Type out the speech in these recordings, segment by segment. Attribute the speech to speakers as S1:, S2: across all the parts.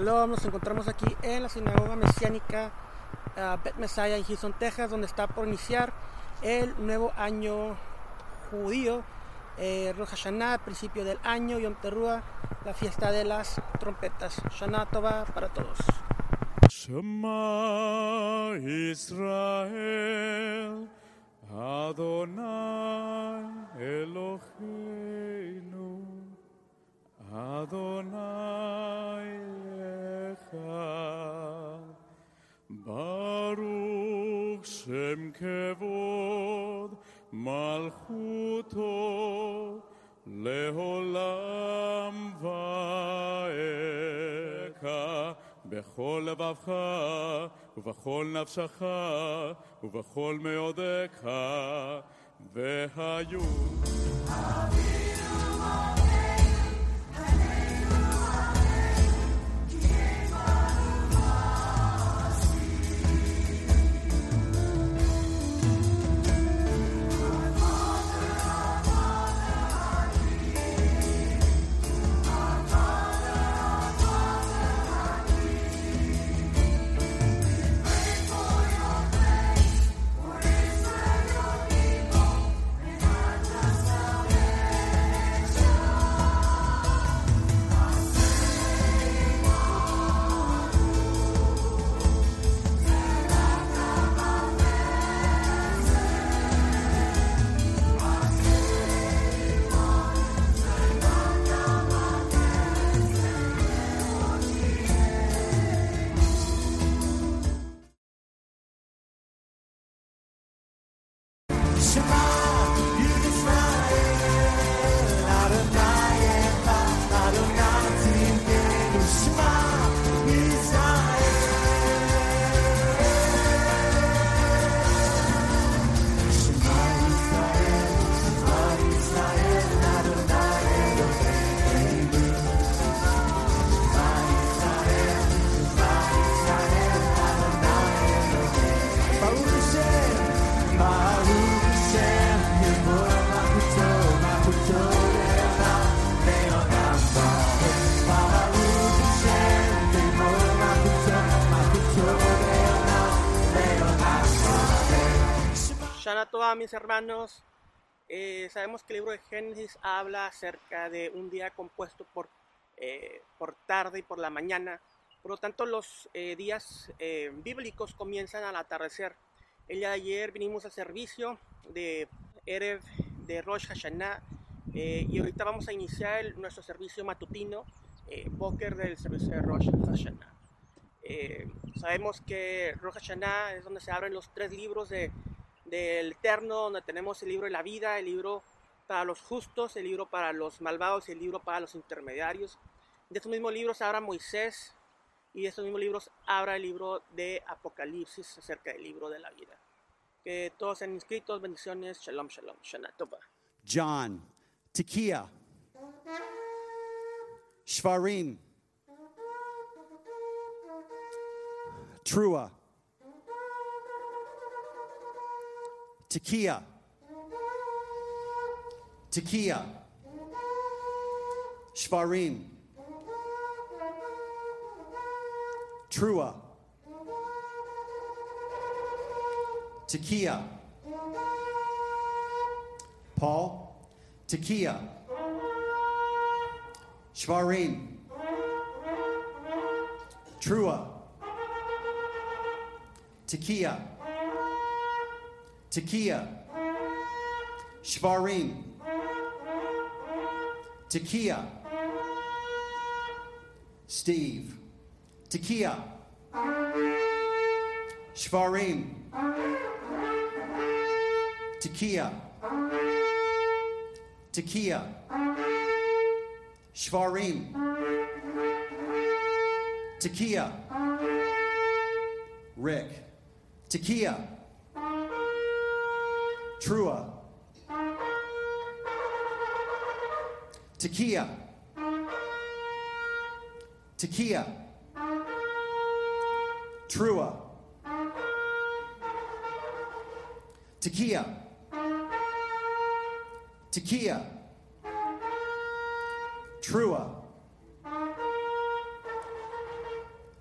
S1: Shalom, nos encontramos aquí en la sinagoga mesiánica uh, Bet Messiah en Houston, Texas, donde está por iniciar el nuevo año judío, eh, Rosh principio del año, Yom Teruah, la fiesta de las trompetas. Shana Tova para todos.
S2: Shema Israel, Adonai Eloheinu, Adonai Echad, Baruch Shem Kevod, Malchuto, לעולם ואכה בכל לבבך ובכל נפשך ובכל מאודך והיו
S1: Shana Mis hermanos. Eh, sabemos que el libro de Génesis habla acerca de un día compuesto por, eh, por tarde y por la mañana. Por lo tanto, los eh, días eh, bíblicos comienzan al atardecer. El día de ayer vinimos al servicio de Erev de Rosh Hashanah eh, y ahorita vamos a iniciar el- nuestro servicio matutino, eh, Boker del servicio de Rosh Hashanah. Eh, sabemos que Rosh Hashanah es donde se abren los tres libros de, del Eterno, donde tenemos el libro de la vida, el libro para los justos, el libro para los malvados y el libro para los intermediarios. De estos mismos libros abra Moisés y de estos mismos libros abra el libro de Apocalipsis acerca del libro de la vida. Que todos sean inscritos, bendiciones, shalom, shalom, shana.
S3: John. Tekia. Shvarim. Trua. Tekia. Tekia. Shvarim. Trua. Tekia. Paul. Tekia. Shvarim. Trua. Tekia. Tekia. Shvarim. Tekia. Steve. Tekia. Shvarim. Tekia. Tekia. Shvarim. Takia. Rick. Takia. Trua. Takia. Takia. Trua. Takia. Takia. Trua.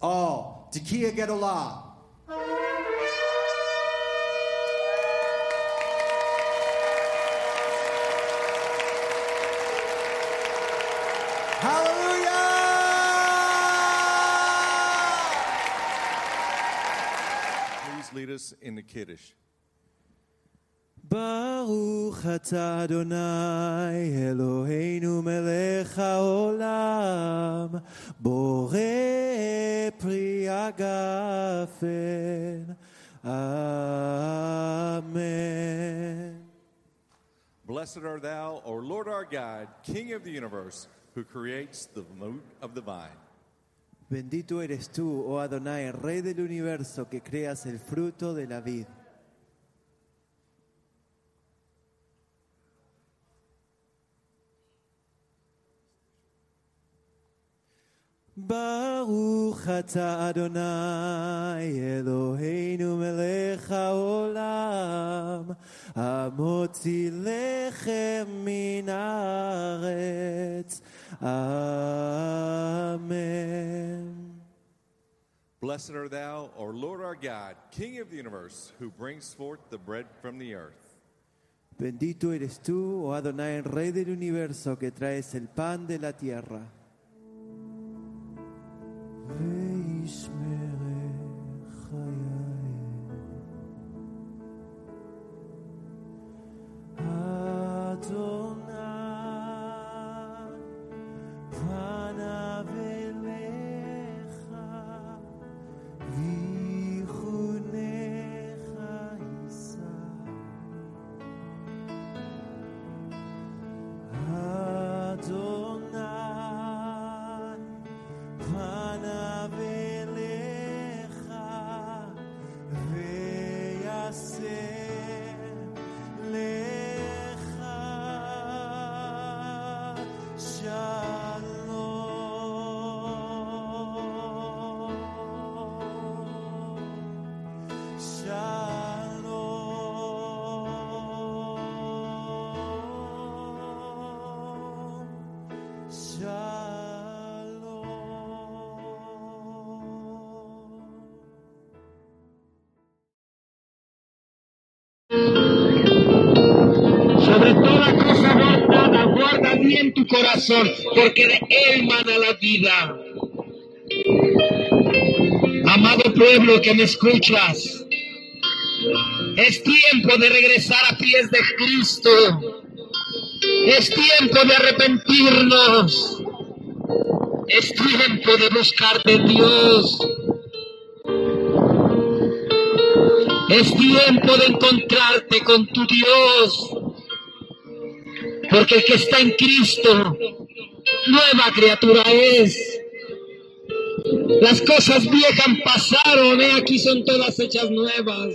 S3: All. Takia Gedolah. Hallelujah!
S4: Please lead us in the Kiddush.
S5: ברוך אתה אדוני אלוהינו מלך העולם בורא פרי הגפן אמן
S4: Blessed art thou, O Lord our God, King of the universe, who creates the root of the vine.
S5: Bendito eres tú, oh Adonai, Rey del universo, que creas el fruto de la vid. Baruch ata Adonai Eloheinu melech haolam Amotzi lechem min haaretz Amén.
S4: Blessed are thou, O Lord our God, King of the universe, who brings forth the bread from the earth.
S5: Bendito eres tú, oh Adonai, Rey del universo, que traes el pan de la tierra.
S6: Tu corazón, porque de él mana la vida. Amado pueblo que me escuchas, es tiempo de regresar a pies de Cristo. Es tiempo de arrepentirnos. Es tiempo de buscar de Dios. Es tiempo de encontrarte con tu Dios. Porque el que está en Cristo, nueva criatura es. Las cosas viejas pasaron, he aquí son todas hechas nuevas.